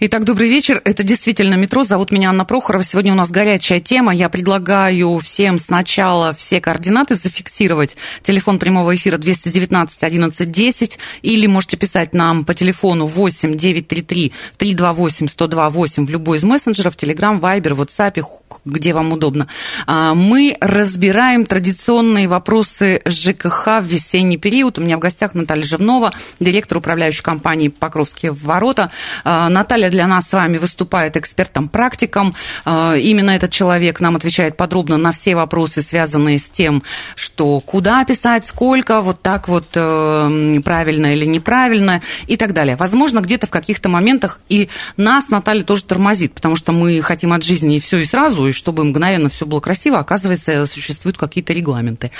Итак, добрый вечер. Это действительно метро. Зовут меня Анна Прохорова. Сегодня у нас горячая тема. Я предлагаю всем сначала все координаты зафиксировать. Телефон прямого эфира 219 11 10. Или можете писать нам по телефону 8 933 328 102 8 в любой из мессенджеров, Telegram, Viber, WhatsApp, где вам удобно. А, Мы разбираем традиционные вопросы ЖКХ в весенний период. У меня в гостях Наталья Живнова, директор управляющей компании «Покровские ворота». А, Наталья для нас с вами выступает экспертом-практиком. А, Именно этот человек нам отвечает подробно на все вопросы, связанные с тем, что куда писать, сколько, вот так вот э, правильно или неправильно и так далее. Возможно, где-то в каких-то моментах и нас Наталья тоже тормозит, потому что мы хотим от жизни все и сразу, и чтобы мгновенно все было красиво, оказывается, существуют какие-то регламенты.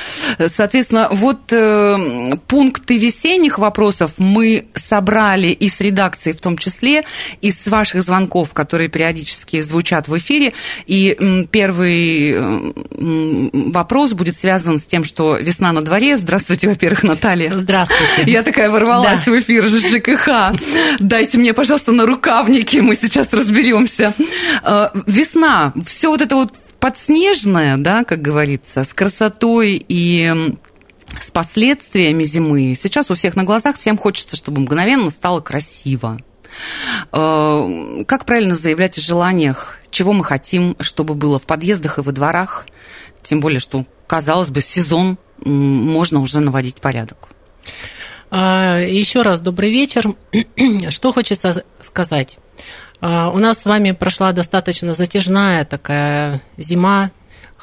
Соответственно, вот э, пункты весенних вопросов мы собрали и с редакции в том числе, и с ваших звонков, которые периодически звучат в эфире. И первый вопрос будет связан с тем, что весна на дворе. Здравствуйте, во-первых, Наталья. Здравствуйте. Я такая ворвалась Да. в эфир ЖКХ. Дайте мне, пожалуйста, на рукавники, мы сейчас разберемся. Э, Весна, все вот это вот подснежное, да, как говорится, с красотой и с последствиями зимы. Сейчас у всех на глазах всем хочется, чтобы мгновенно стало красиво. Э, Как правильно заявлять о желаниях, чего мы хотим, чтобы было в подъездах и во дворах? Тем более, что, казалось бы, сезон можно уже наводить порядок. А, Еще раз добрый вечер. Что хочется сказать? А, У нас с вами прошла достаточно затяжная такая зима,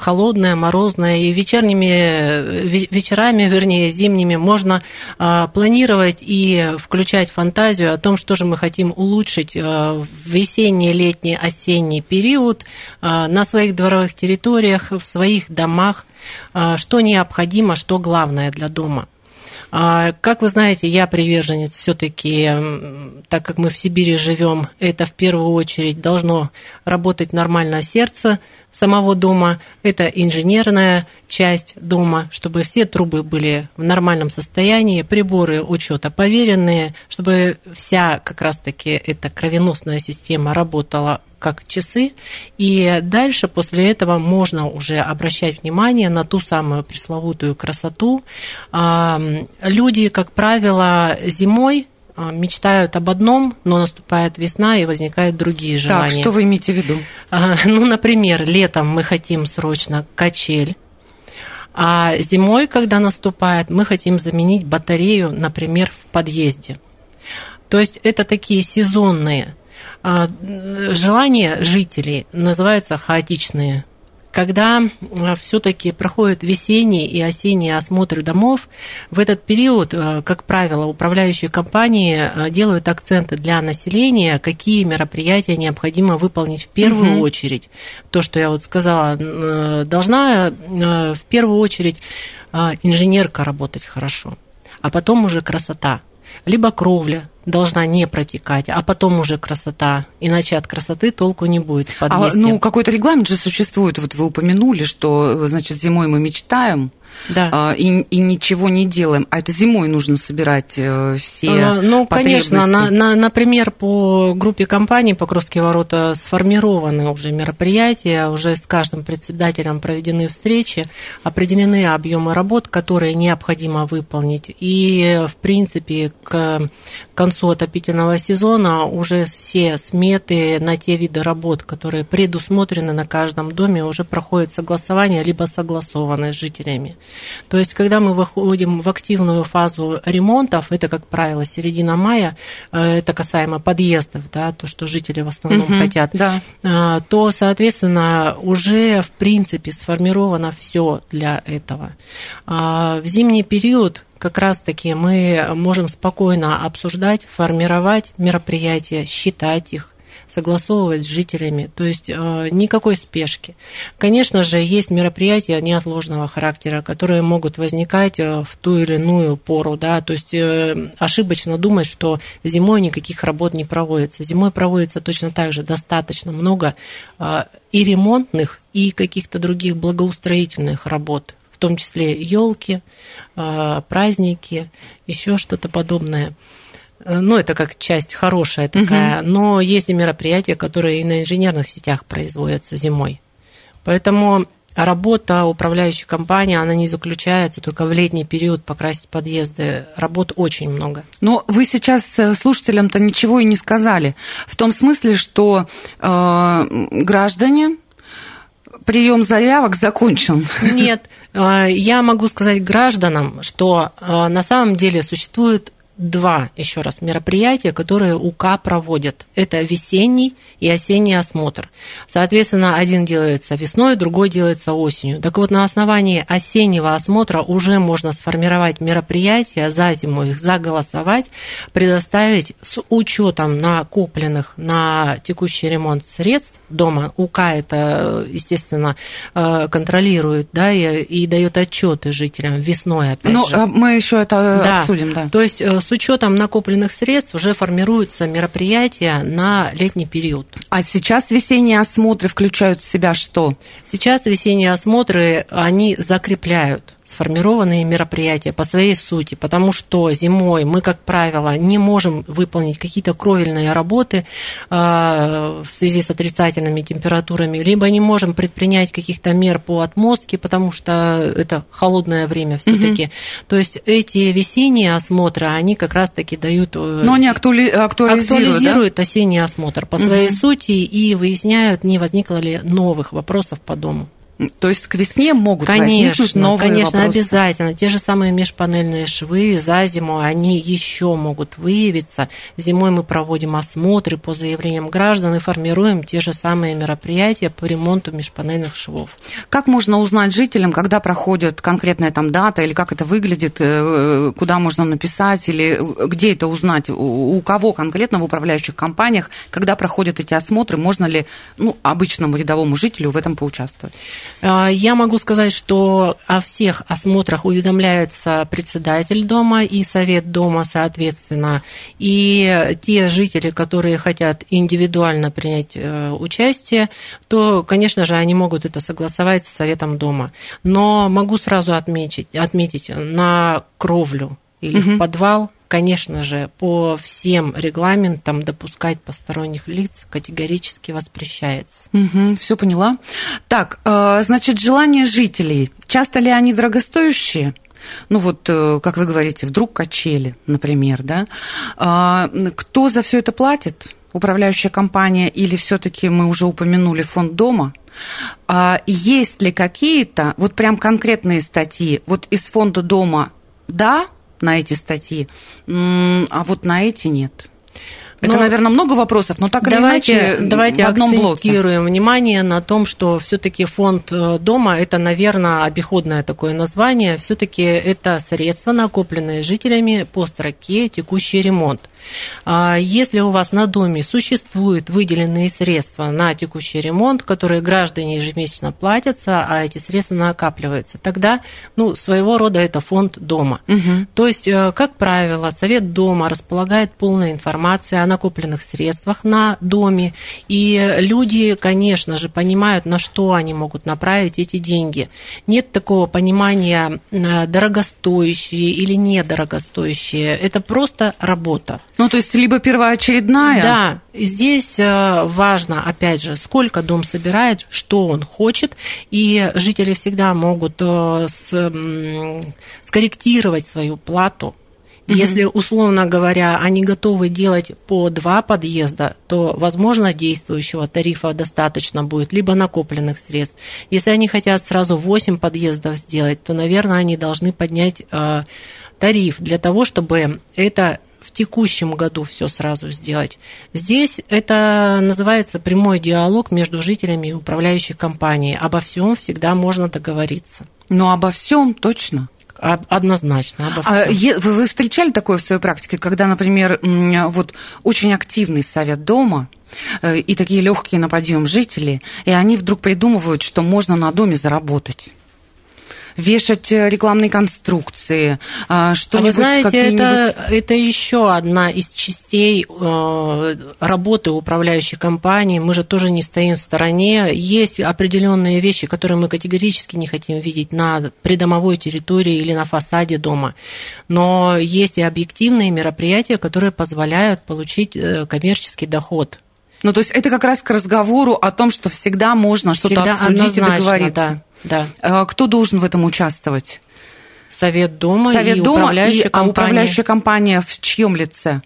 холодная, морозная, и вечерними э, ве- вечерами, вернее, зимними можно а, планировать и включать фантазию о том, что же мы хотим улучшить а, в весенний, летний, осенний период а, на своих дворовых территориях, в своих домах, что необходимо, что главное для дома. А, Как вы знаете, я приверженец все-таки, так как мы в Сибири живем, это в первую очередь должно работать нормально сердце самого дома, это инженерная часть дома, чтобы все трубы были в нормальном состоянии, приборы учета поверенные, чтобы вся как раз-таки эта кровеносная система работала как часы. И дальше после этого можно уже обращать внимание на ту самую пресловутую красоту. Люди, как правило, зимой мечтают об одном, но наступает весна и возникают другие желания. Так, что вы имеете в виду? А, Ну, например, летом мы хотим срочно качель, а зимой, когда наступает, мы хотим заменить батарею, например, в подъезде. То есть это такие сезонные а, желания жителей, называются хаотичные. Когда все-таки проходят весенние и осенние осмотры домов, в этот период, а, как правило, управляющие компании а, делают акценты для населения, какие мероприятия необходимо выполнить в первую Мгм. очередь. То, что я вот сказала, должна в первую очередь а, инженерка работать хорошо, а потом уже красота. Либо кровля должна не протекать, а потом уже красота. Иначе от красоты толку не будет в А, подъезде. ну, какой-то регламент же существует. Вот вы упомянули, что, значит, зимой мы мечтаем, да. а, и, и ничего не делаем. А это зимой нужно собирать э, все Э, Ну, конечно, на, на- например, по группе компаний «Покровские ворота» сформированы уже мероприятия, уже с каждым председателем проведены встречи, определены объемы работ, которые необходимо выполнить. И, в принципе, к концу отопительного сезона уже все сметы на те виды работ, которые предусмотрены на каждом доме, уже проходят согласование, либо согласованы с жителями. То есть, когда мы выходим в активную фазу ремонтов, это, как правило, середина мая, э, это касаемо подъездов, да, то, что жители в основном Мгм, хотят, Да. а, то, соответственно, уже, в принципе, сформировано все для этого. А В зимний период как раз-таки мы можем спокойно обсуждать, формировать мероприятия, считать их, согласовывать с жителями, то есть э, никакой спешки. Конечно же, есть мероприятия неотложного характера, которые могут возникать э, в ту или иную пору, да, то есть э, ошибочно думать, что зимой никаких работ не проводится. Зимой проводится точно так же достаточно много и ремонтных, и каких-то других благоустроительных работ, в том числе елки, праздники, еще что-то подобное. Э, ну, это как часть хорошая такая, угу. но есть и мероприятия, которые и на инженерных сетях производятся зимой. Поэтому работа управляющей компании, она не заключается только в летний период покрасить подъезды. Работ очень много. Но вы сейчас э, слушателям-то ничего и не сказали. В том смысле, что э, граждане прием заявок закончен. Нет, э, я могу сказать гражданам, что на самом деле существует два, еще раз, мероприятия, которые УК проводят. Это весенний и осенний осмотр. Соответственно, один делается весной, другой делается осенью. Так вот, на основании осеннего осмотра уже можно сформировать мероприятия за зиму, их заголосовать, предоставить с учетом накопленных на текущий ремонт средств дома. УК это, естественно, э, контролирует да, и, и дает отчеты жителям весной, опять ну, же. А мы еще это да. обсудим, да. То есть с учетом накопленных средств уже формируются мероприятия на летний период. А сейчас весенние осмотры включают в себя что? Сейчас весенние осмотры, они закрепляют сформированные мероприятия по своей сути, потому что зимой мы, как правило, не можем выполнить какие-то кровельные работы а, в связи с отрицательными температурами, либо не можем предпринять каких-то мер по отмостке, потому что это холодное время все-таки. Угу. То есть эти весенние осмотры, они как раз-таки дают... Э, Но они актуали... актуализируют, актуализируют да? осенний осмотр по своей угу. сути и выясняют, не возникло ли новых вопросов по дому. То есть к весне могут конечно, возникнуть новые Конечно, вопросы. обязательно. Те же самые межпанельные швы за зиму, они еще могут выявиться. Зимой мы проводим осмотры по заявлениям граждан и формируем те же самые мероприятия по ремонту межпанельных швов. Как можно узнать жителям, когда проходит конкретная там дата, или как это выглядит, э, куда можно написать, или где это узнать, у кого конкретно в управляющих компаниях, когда проходят эти осмотры, можно ли ну, обычному рядовому жителю в этом поучаствовать? А, я могу сказать, что о всех осмотрах уведомляется председатель дома и совет дома, соответственно. И те жители, которые хотят индивидуально принять э, участие, то, конечно же, они могут это согласовать с советом дома. Но могу сразу отметить, отметить на кровлю или угу. в подвал конечно же, по всем регламентам допускать посторонних лиц категорически воспрещается. Угу, все поняла. Так, э, значит, желания жителей. Часто ли они дорогостоящие? Ну вот, э, как вы говорите, вдруг качели, например, да? А, кто за все это платит? Управляющая компания или все-таки мы уже упомянули фонд дома? А есть ли какие-то, вот прям конкретные статьи, вот из фонда дома да, на эти статьи, а вот на эти нет. Это, но, наверное, много вопросов, но так давайте, или иначе давайте в одном акцентируем блоке. внимание на том, что все-таки фонд э, дома это, наверное, обиходное такое название. Все-таки это средства, накопленные жителями по строке текущий ремонт. А если у вас на доме существуют выделенные средства на текущий ремонт, которые граждане ежемесячно платятся, а эти средства накапливаются, тогда ну, своего рода это фонд дома. Угу. То есть, э, как правило, совет дома располагает полной информацией о накопленных средствах на доме, и люди, конечно же, понимают, на что они могут направить эти деньги. Нет такого понимания э, дорогостоящие или недорогостоящие. Это просто работа. Ну, то есть либо первоочередная. Да, здесь э, важно, опять же, сколько дом собирает, что он хочет, и жители всегда могут э, скорректировать свою плату. Если, условно говоря, они готовы делать по два подъезда, то, возможно, действующего тарифа достаточно будет, либо накопленных средств. Если они хотят сразу 8 подъездов сделать, то, наверное, они должны поднять э, тариф для того, чтобы это в текущем году все сразу сделать. Здесь это называется прямой диалог между жителями и управляющей компанией. Обо всем всегда можно договориться. Ну, обо всем точно. Однозначно. Обо а вы встречали такое в своей практике, когда, например, вот очень активный совет дома, э, и такие легкие на подъем жители, и они вдруг придумывают, что можно на доме заработать? Вешать э, рекламные конструкции, а, что а вы знаете, это, это еще одна из частей э, работы управляющей компании. Мы же тоже не стоим в стороне. Есть определенные вещи, которые мы категорически не хотим видеть на придомовой территории или на фасаде дома. Но есть и объективные мероприятия, которые позволяют получить э, коммерческий доход. Ну, то есть это как раз к разговору о том, что всегда можно что-то обсудить и договориться. Да. Да. А кто должен в этом участвовать? Совет дома Совет и дома управляющая и, компания. Управляющая компания в чьем лице?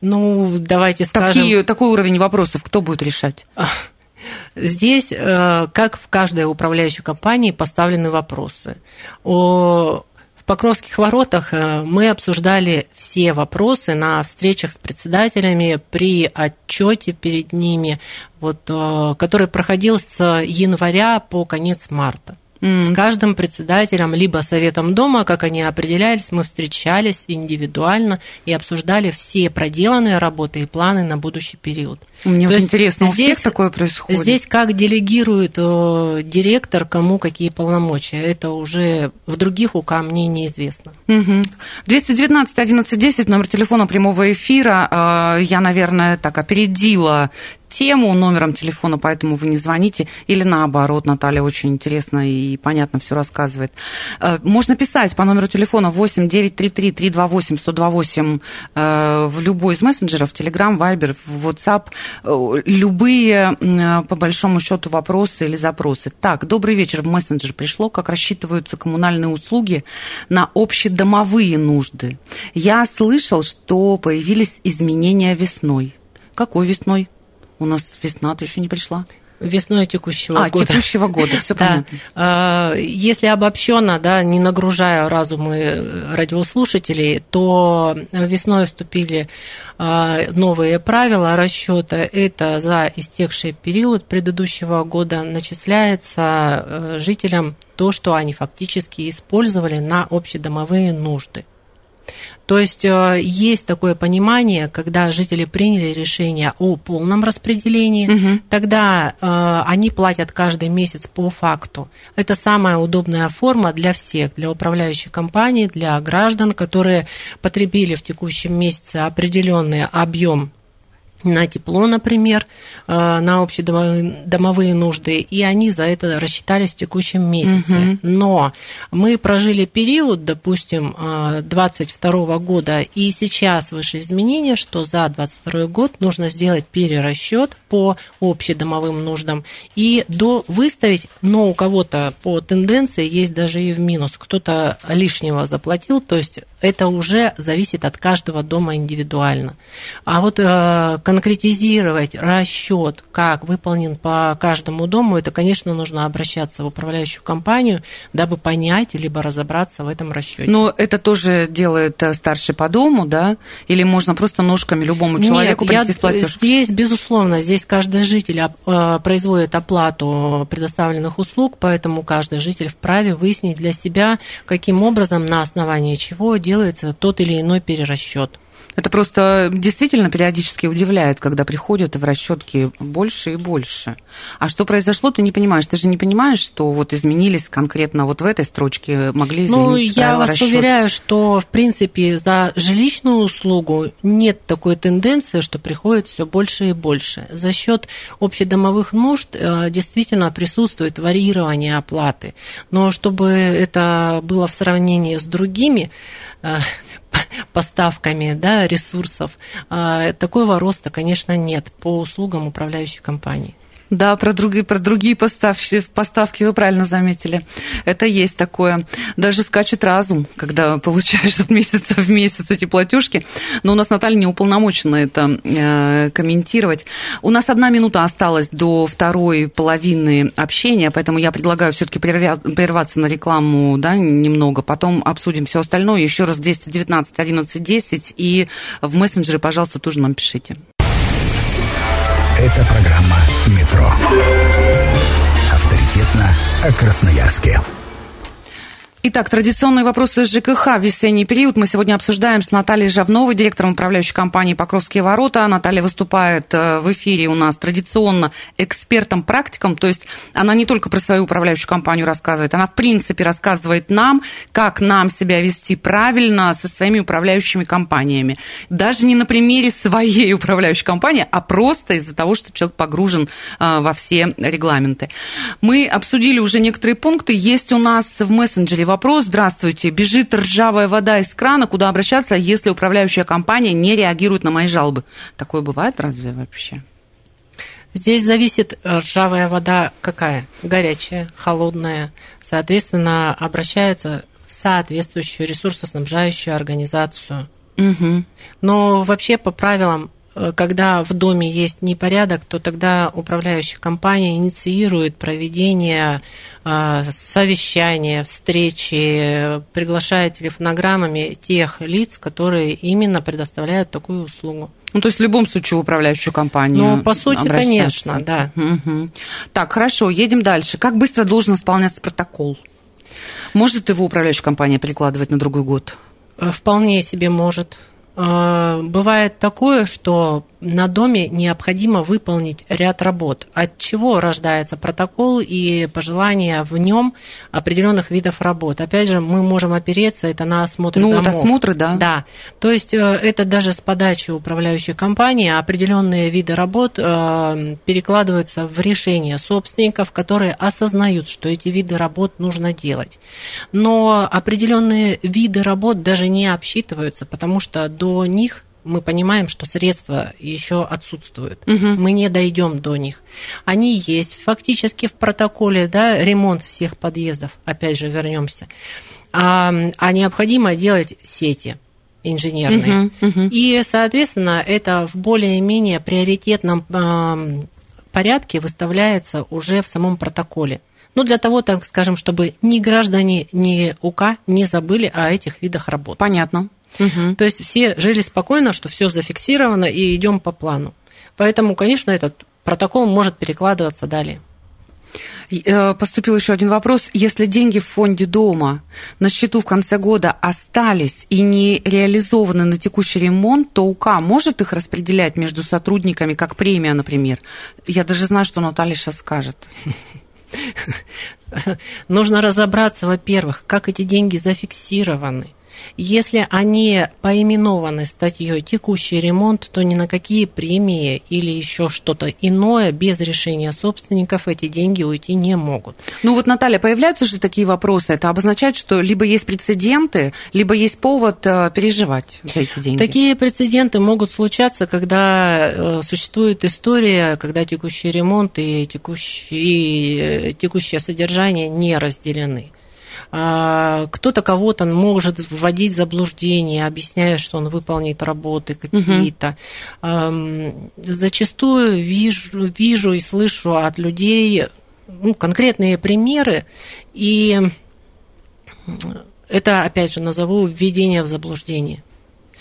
Ну, давайте скажем... Такие, такой уровень вопросов кто будет решать? Здесь, э, как в каждой управляющей компании, поставлены вопросы. О Покровских воротах э, мы обсуждали все вопросы на встречах с председателями при отчете перед ними, вот, э, который проходил с января по конец марта. Mm. С каждым председателем, либо советом дома, как они определялись, мы встречались индивидуально и обсуждали все проделанные работы и планы на будущий период. Мне вот интересно, здесь, у всех такое происходит? Здесь как делегирует э, директор, кому какие полномочия, это уже в других УК мне неизвестно. Угу. 219 11 10, номер телефона прямого эфира. Э, я, наверное, так опередила тему номером телефона, поэтому вы не звоните. Или наоборот, Наталья очень интересно и понятно все рассказывает. Э, можно писать по номеру телефона 8 933 328 128 в любой из мессенджеров, Telegram, Viber, WhatsApp, любые, по большому счету, вопросы или запросы. Так, добрый вечер. В мессенджер пришло, как рассчитываются коммунальные услуги на общедомовые нужды. Я слышал, что появились изменения весной. Какой весной? У нас весна-то еще не пришла. Весной текущего а, года. текущего года, все понятно. А, если обобщенно, да, не нагружая разумы радиослушателей, то весной вступили а, новые правила расчета. Это за истекший период предыдущего года начисляется э, жителям то, что они фактически использовали на общедомовые нужды. То есть э, есть такое понимание, когда жители приняли решение о полном распределении, угу. тогда э, они платят каждый месяц по факту. Это самая удобная форма для всех, для управляющей компании, для граждан, которые потребили в текущем месяце определенный объем на тепло, например, э, на общедомовые нужды, и они за это рассчитались в текущем месяце. Угу. Но мы прожили период, допустим, 22 э, года, и сейчас выше изменения, что за 22 год нужно сделать перерасчет по общедомовым нуждам и до выставить, но у кого-то по тенденции есть даже и в минус, кто-то лишнего заплатил, то есть это уже зависит от каждого дома индивидуально. А вот э, конкретизировать расчет, как выполнен по каждому дому, это, конечно, нужно обращаться в управляющую компанию, дабы понять либо разобраться в этом расчете. Но это тоже делает э, старший по дому, да? Или можно просто ножками любому человеку Нет, прийти с платеж? Здесь, безусловно, здесь каждый житель э, производит оплату предоставленных услуг, поэтому каждый житель вправе выяснить для себя, каким образом, на основании чего делается тот или иной перерасчет. Это просто действительно периодически удивляет, когда приходят в расчетки больше и больше. А что произошло, ты не понимаешь. Ты же не понимаешь, что вот изменились конкретно вот в этой строчке, могли изменить Ну, я вас расчет. уверяю, что, в принципе, за жилищную услугу нет такой тенденции, что приходит все больше и больше. За счет общедомовых нужд э, действительно присутствует варьирование оплаты. Но чтобы это было в сравнении с другими, Э, поставками да, ресурсов. А, такого роста, конечно, нет по услугам управляющей компании. Да, про другие, про другие поставки, поставки вы правильно заметили. Это есть такое. Даже скачет разум, когда получаешь от месяца в месяц эти платежки. Но у нас Наталья не уполномочена это э, комментировать. У нас одна минута осталась до второй половины общения, поэтому я предлагаю все-таки прерваться на рекламу да, немного. Потом обсудим все остальное. Еще раз 219 11 10 и в мессенджеры, пожалуйста, тоже нам пишите. Это программа «Метро». Авторитетно о Красноярске. Итак, традиционные вопросы ЖКХ в весенний период мы сегодня обсуждаем с Натальей Жавновой, директором управляющей компании «Покровские ворота». Наталья выступает э, в эфире у нас традиционно экспертом-практиком, то есть она не только про свою управляющую компанию рассказывает, она в принципе рассказывает нам, как нам себя вести правильно со своими управляющими компаниями. Даже не на примере своей управляющей компании, а просто из-за того, что человек погружен э, во все регламенты. Мы обсудили уже некоторые пункты. Есть у нас в мессенджере вопрос. Здравствуйте. Бежит ржавая вода из крана. Куда обращаться, если управляющая компания не реагирует на мои жалобы? Такое бывает разве вообще? Здесь зависит э, ржавая вода какая? Горячая, холодная. Соответственно, обращается в соответствующую ресурсоснабжающую организацию. Угу. Но вообще по правилам когда в доме есть непорядок, то тогда управляющая компания инициирует проведение э, совещания, встречи, приглашает телефонограммами тех лиц, которые именно предоставляют такую услугу. Ну, то есть в любом случае в управляющую компанию. Ну, по сути, конечно, да. Угу. Так, хорошо, едем дальше. Как быстро должен исполняться протокол? Может его управляющая компания перекладывать на другой год? Э, вполне себе может. А, бывает такое, что на доме необходимо выполнить ряд работ, от чего рождается протокол и пожелания в нем определенных видов работ. Опять же, мы можем опереться это на осмотр ну, домов. вот осмотры, да. Да. То есть э, это даже с подачи управляющей компании определенные виды работ э, перекладываются в решение собственников, которые осознают, что эти виды работ нужно делать. Но определенные виды работ даже не обсчитываются, потому что до них мы понимаем, что средства еще отсутствуют. Угу. Мы не дойдем до них. Они есть фактически в протоколе, да, ремонт всех подъездов. Опять же, вернемся. А, а необходимо делать сети инженерные. Угу, угу. И, соответственно, это в более-менее приоритетном э, порядке выставляется уже в самом протоколе. Ну, для того, так скажем, чтобы ни граждане, ни УК не забыли о этих видах работ. Понятно. Угу. То есть все жили спокойно, что все зафиксировано и идем по плану. Поэтому, конечно, этот протокол может перекладываться далее. Э, поступил еще один вопрос. Если деньги в фонде дома на счету в конце года остались и не реализованы на текущий ремонт, то УК может их распределять между сотрудниками, как премия, например? Я даже знаю, что Наталья сейчас скажет. Нужно разобраться, во-первых, как эти деньги зафиксированы. Если они поименованы статьей «текущий ремонт», то ни на какие премии или еще что-то иное без решения собственников эти деньги уйти не могут. Ну вот, Наталья, появляются же такие вопросы. Это обозначает, что либо есть прецеденты, либо есть повод э, переживать за эти деньги. Такие прецеденты могут случаться, когда э, существует история, когда текущий ремонт и текущий, э, текущее содержание не разделены. А, кто-то кого-то может вводить в заблуждение, объясняя, что он выполнит работы какие-то. Угу. Зачастую вижу, вижу и слышу от людей ну, конкретные примеры, и это, опять же, назову введение в заблуждение.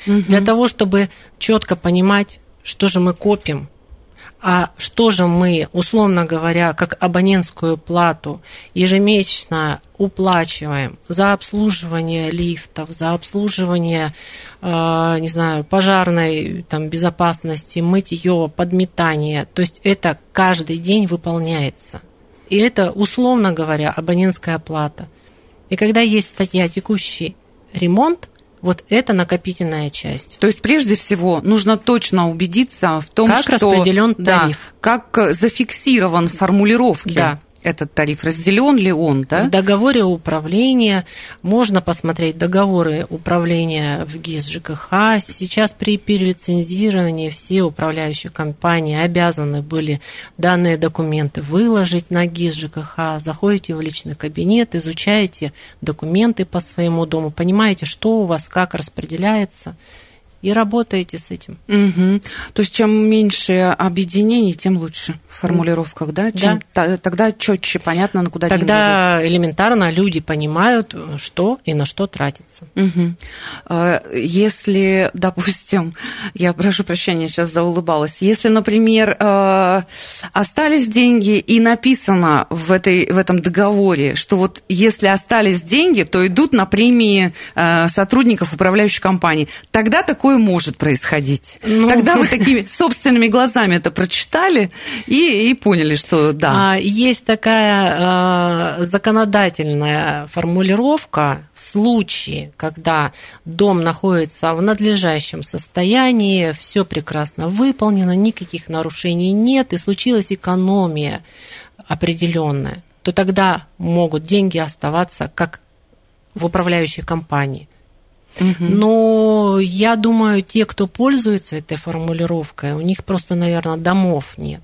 Угу. Для того, чтобы четко понимать, что же мы копим, а что же мы, условно говоря, как абонентскую плату ежемесячно уплачиваем за обслуживание лифтов, за обслуживание, э, не знаю, пожарной там, безопасности, мытье, подметание. То есть это каждый день выполняется. И это, условно говоря, абонентская плата. И когда есть статья «Текущий ремонт», вот это накопительная часть. То есть прежде всего нужно точно убедиться в том, как что распределен тариф, да, как зафиксирован в формулировке. Да этот тариф, разделен ли он, да? В договоре управления можно посмотреть договоры управления в ГИС ЖКХ. Сейчас при перелицензировании все управляющие компании обязаны были данные документы выложить на ГИС ЖКХ. Заходите в личный кабинет, изучаете документы по своему дому, понимаете, что у вас как распределяется и работаете с этим. Угу. То есть чем меньше объединений, тем лучше в формулировках, да? Чем, да. Тогда четче понятно, на куда Тогда элементарно люди понимают, что и на что тратится. Угу. Если, допустим, я прошу прощения, сейчас заулыбалась, если, например, э, остались деньги и написано в, этой, в этом договоре, что вот если остались деньги, то идут на премии э, сотрудников управляющей компании, тогда такое может происходить. Ну... Тогда вы такими собственными глазами это прочитали и, и поняли, что да. А, есть такая э, законодательная формулировка в случае, когда дом находится в надлежащем состоянии, все прекрасно выполнено, никаких нарушений нет, и случилась экономия определенная, то тогда могут деньги оставаться как в управляющей компании. Угу. Но я думаю, те, кто пользуется этой формулировкой, у них просто, наверное, домов нет.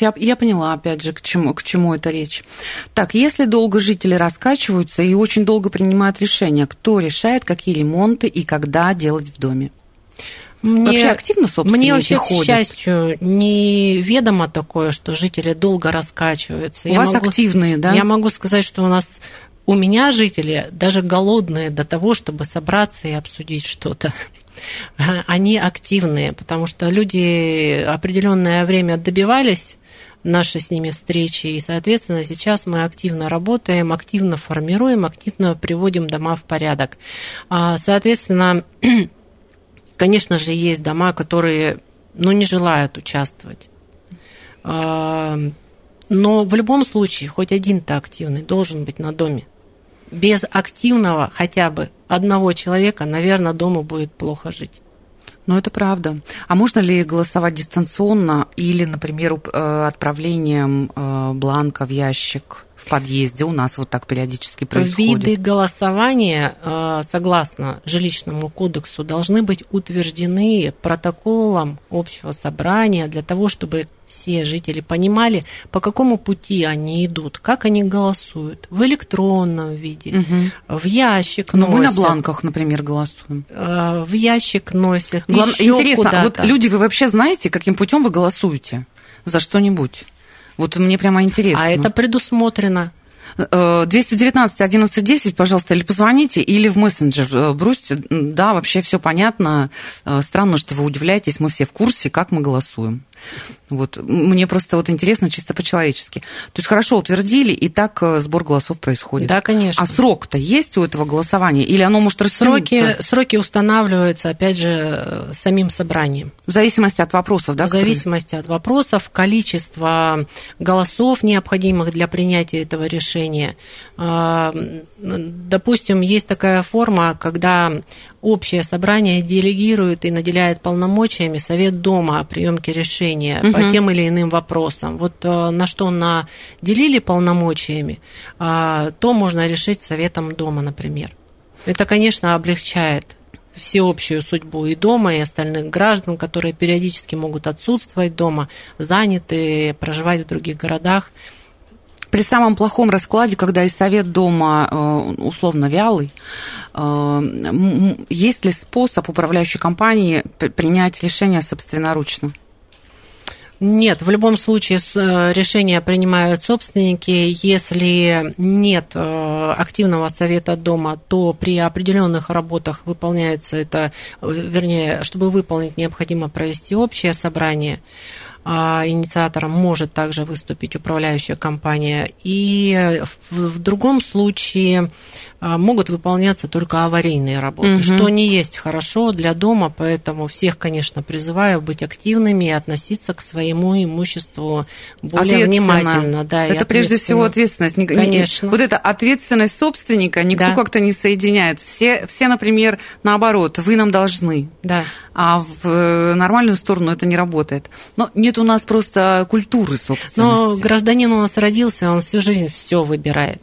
Я, я поняла, опять же, к чему, к чему это речь. Так, если долго жители раскачиваются и очень долго принимают решения, кто решает, какие ремонты и когда делать в доме? Мне, вообще активно собственники Мне вообще, ходят? к счастью, неведомо такое, что жители долго раскачиваются. У я вас могу, активные, да? Я могу сказать, что у нас у меня жители даже голодные до того, чтобы собраться и обсудить что-то. Они активные, потому что люди определенное время добивались наши с ними встречи, и, соответственно, сейчас мы активно работаем, активно формируем, активно приводим дома в порядок. А, соответственно, конечно же, есть дома, которые ну, не желают участвовать. А, но в любом случае, хоть один-то активный должен быть на доме без активного хотя бы одного человека, наверное, дома будет плохо жить. Ну, это правда. А можно ли голосовать дистанционно или, например, э, отправлением э, бланка в ящик в подъезде? У нас вот так периодически происходит. Виды голосования, э, согласно жилищному кодексу, должны быть утверждены протоколом общего собрания для того, чтобы все жители понимали, по какому пути они идут, как они голосуют, в электронном виде, угу. в ящик Но носят. мы на бланках, например, голосуем. Э, в ящик носят. Глав... Интересно, вот люди, вы вообще знаете, каким путем вы голосуете за что-нибудь? Вот мне прямо интересно. А это предусмотрено. 219 11 10, пожалуйста, или позвоните, или в мессенджер э, бросьте. Да, вообще все понятно. Э, странно, что вы удивляетесь, мы все в курсе, как мы голосуем. Вот. Мне просто вот интересно чисто по-человечески. То есть хорошо утвердили, и так э, сбор голосов происходит. Да, конечно. А срок-то есть у этого голосования? Или оно может растянуться? Сроки, сроки устанавливаются, опять же, самим собранием. В зависимости от вопросов, да? В зависимости от вопросов, количество голосов, необходимых для принятия этого решения. А, допустим, есть такая форма, когда общее собрание делегирует и наделяет полномочиями Совет Дома о приемке решения угу. по тем или иным вопросам. Вот э, на что наделили полномочиями, а, то можно решить Советом Дома, например. Это, конечно, облегчает всеобщую судьбу и дома, и остальных граждан, которые периодически могут отсутствовать дома, заняты, проживать в других городах при самом плохом раскладе, когда и совет дома э, условно вялый, э, есть ли способ управляющей компании принять решение собственноручно? Нет, в любом случае э, решения принимают собственники. Если нет активного совета дома, то при определенных работах выполняется это, вернее, чтобы выполнить, необходимо провести общее собрание. А, инициатором может также выступить управляющая компания. И в, другом случае могут выполняться только аварийные работы, угу. что не есть хорошо для дома, поэтому всех, конечно, призываю быть активными и относиться к своему имуществу более внимательно. Да, это прежде всего ответственность. Конечно. Вот эта ответственность собственника никто да. как-то не соединяет. Все, все, например, наоборот, вы нам должны. Да а в э, нормальную сторону это не работает. Но нет у нас просто культуры собственности. Но гражданин у нас родился, он всю жизнь все выбирает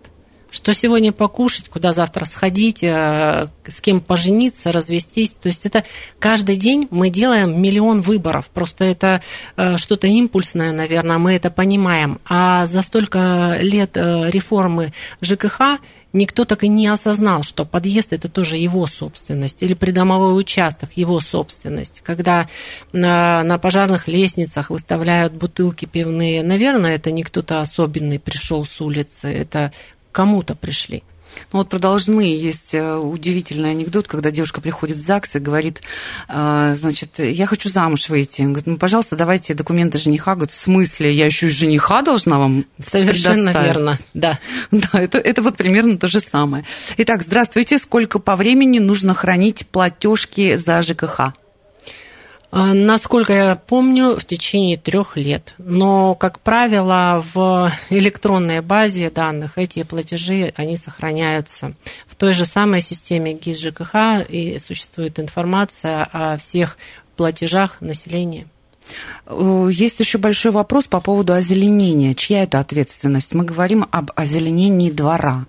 что сегодня покушать, куда завтра сходить, э, с кем пожениться, развестись. То есть это каждый день мы делаем миллион выборов. Просто это э, что-то импульсное, наверное, мы это понимаем. А за столько лет э, реформы ЖКХ никто так и не осознал, что подъезд это тоже его собственность, или придомовой участок его собственность. Когда на, пожарных лестницах выставляют бутылки пивные, наверное, это не кто-то особенный пришел с улицы, это кому-то пришли. Ну вот продолжные есть э, удивительный анекдот, когда девушка приходит в ЗАГС и говорит, э, значит, я хочу замуж выйти. Он говорит, ну, пожалуйста, давайте документы жениха. Говорит, в смысле, я еще и жениха должна вам Совершенно верно, да. Да, это, это вот примерно то же самое. Итак, здравствуйте. Сколько по времени нужно хранить платежки за ЖКХ? А, насколько я помню, в течение трех лет. Но, как правило, в электронной базе данных эти платежи, они сохраняются. В той же самой системе ГИС ЖКХ и существует информация о всех платежах населения. Э, есть еще большой вопрос по поводу озеленения. Чья это ответственность? Мы говорим об озеленении двора.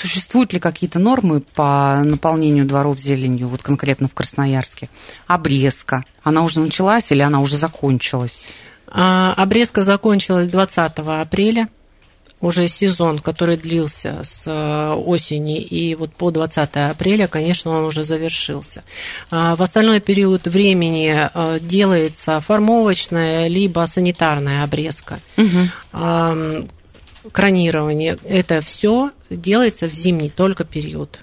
Существуют ли какие-то нормы по наполнению дворов зеленью, вот конкретно в Красноярске? Обрезка, она уже началась или она уже закончилась? А, обрезка закончилась 20 апреля уже сезон, который длился с э, осени и вот по 20 апреля, конечно, он уже завершился. А, в остальной период времени э, делается формовочная либо санитарная обрезка. Угу кронирование, это все делается в зимний только период,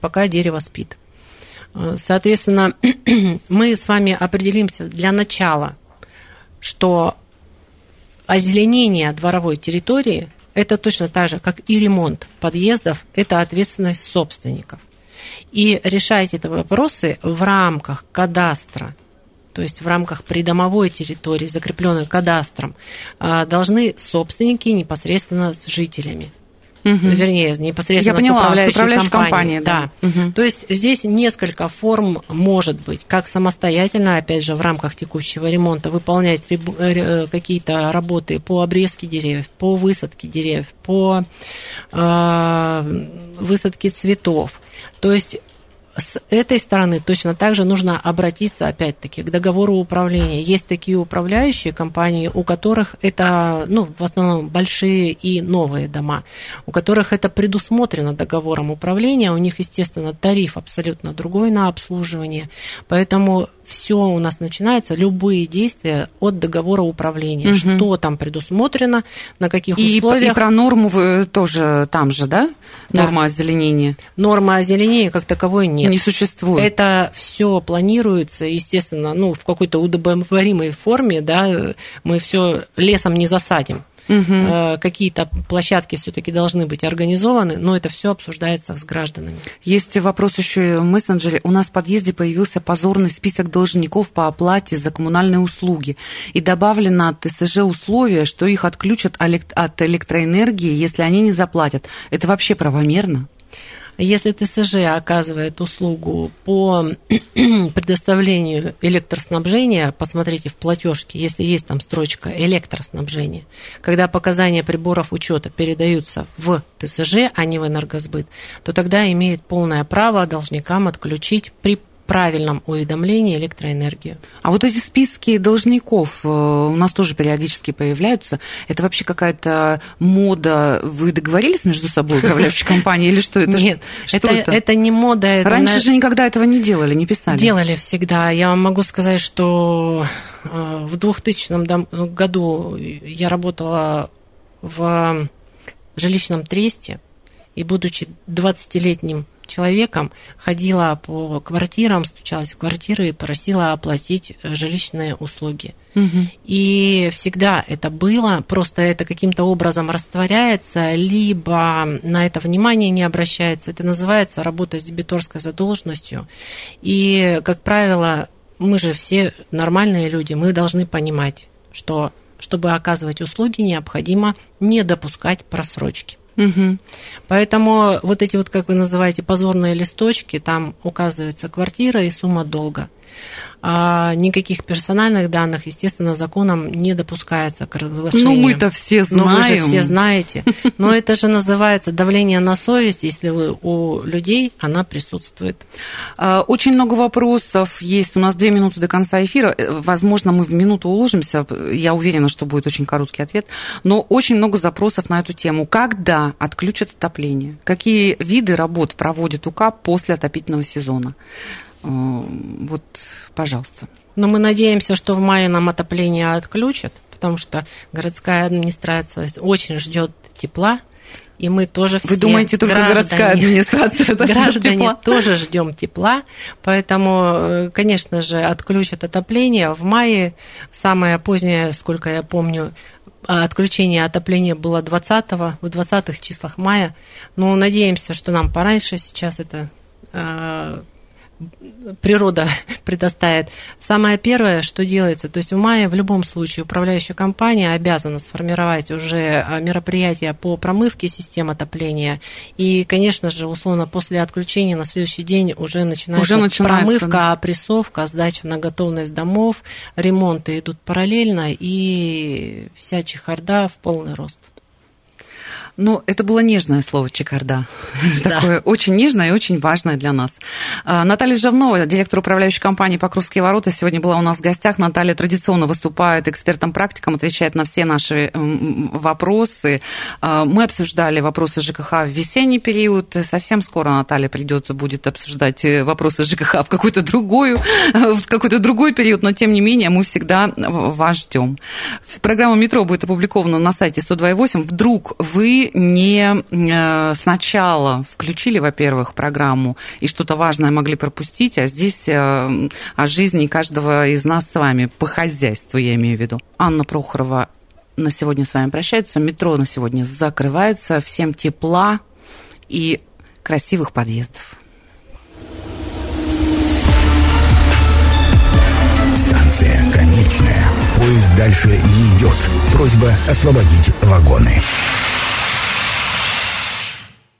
пока дерево спит. Э, соответственно, мы с вами определимся для начала, что озеленение дворовой территории – это точно так же, как и ремонт подъездов, это ответственность собственников. И решать эти вопросы в рамках кадастра – то есть в рамках придомовой территории, закрепленной кадастром, а, должны собственники непосредственно с жителями. Угу. Вернее, непосредственно Я поняла, с управляющей, с управляющей компанией. компанией да. да. Угу. То есть здесь несколько форм может быть, как самостоятельно, опять же, в рамках текущего ремонта выполнять э, какие-то работы по обрезке деревьев, по высадке деревьев, по э, высадке цветов. То есть с этой стороны точно так же нужно обратиться, опять-таки, к договору управления. Есть такие управляющие компании, у которых это, ну, в основном большие и новые дома, у которых это предусмотрено договором управления, у них, естественно, тариф абсолютно другой на обслуживание, поэтому все у нас начинается, любые действия от договора управления. Угу. Что там предусмотрено, на каких и, условиях. И про норму вы тоже там же, да? да? Норма озеленения. Норма озеленения как таковой нет. Не существует. Это все планируется, естественно, ну, в какой-то удобоваримой форме, да, мы все лесом не засадим. Угу. Какие-то площадки все-таки должны быть организованы, но это все обсуждается с гражданами. Есть вопрос еще в мессенджере. У нас в подъезде появился позорный список должников по оплате за коммунальные услуги. И добавлено от ТСЖ условие, что их отключат от электроэнергии, если они не заплатят. Это вообще правомерно? Если ТСЖ оказывает услугу по предоставлению электроснабжения, посмотрите в платежке, если есть там строчка электроснабжение, когда показания приборов учета передаются в ТСЖ, а не в энергосбыт, то тогда имеет полное право должникам отключить при правильном уведомлении электроэнергию. А вот эти списки должников э, у нас тоже периодически появляются. Это вообще какая-то мода? Вы договорились между собой, управляющей компанией, или что это? Нет, что это, это? это не мода. Это Раньше на... же никогда этого не делали, не писали. Делали всегда. Я вам могу сказать, что э, в 2000 году я работала в жилищном тресте, и будучи 20-летним человеком, ходила по квартирам, стучалась в квартиры и просила оплатить э, жилищные услуги. Угу. И всегда это было, просто это каким-то образом растворяется, либо на это внимание не обращается. Это называется работа с дебиторской задолженностью. И, как правило, мы же все нормальные люди, мы должны понимать, что чтобы оказывать услуги, необходимо не допускать просрочки. Угу. Поэтому вот эти вот, как вы называете, позорные листочки, там указывается квартира и сумма долга. А никаких персональных данных, естественно, законом не допускается к разглашению. Ну, мы-то все знаем. Ну, вы же все знаете. Но это же называется давление на совесть, если вы у людей она присутствует. А, очень много вопросов есть. У нас две минуты до конца эфира. Э, возможно, мы в минуту уложимся. Я уверена, что будет очень короткий ответ. Но очень много запросов на эту тему. Когда отключат отопление? Какие виды работ проводит УК после отопительного сезона? Вот, пожалуйста. Но мы надеемся, что в мае нам отопление отключат, потому что городская администрация очень ждет тепла, и мы тоже все Вы думаете, только граждане, городская администрация это Граждане тепла? тоже ждем тепла, поэтому, э, конечно же, отключат отопление. В мае самое позднее, сколько я помню, отключение отопления было 20 в 20-х числах мая. Но надеемся, что нам пораньше сейчас это э, природа предоставит. Самое первое, что делается, то есть в мае в любом случае управляющая компания обязана сформировать уже а, мероприятия по промывке систем отопления. И, конечно же, условно, после отключения на следующий день уже начинается, уже начинается промывка, опрессовка, сдача на готовность домов, ремонты идут параллельно, и вся чехарда в полный рост. Ну, это было нежное слово чекарда. Да. Такое очень нежное и очень важное для нас. А, Наталья Жавнова, директор управляющей компании «Покровские ворота», сегодня была у нас в гостях. Наталья традиционно выступает экспертом-практиком, отвечает на все наши вопросы. А, мы обсуждали вопросы ЖКХ в весенний период. Совсем скоро Наталья придет, будет обсуждать э, вопросы ЖКХ в какой-то другой, в какой-то другой период, но тем не менее мы всегда вас ждем. Программа «Метро» будет опубликована на сайте 102.8. Вдруг вы не э, сначала включили, во-первых, программу и что-то важное могли пропустить, а здесь э, о жизни каждого из нас с вами, по хозяйству я имею в виду. Анна Прохорова на сегодня с вами прощается. Метро на сегодня закрывается. Всем тепла и красивых подъездов. Станция конечная. Поезд дальше не идет. Просьба освободить вагоны.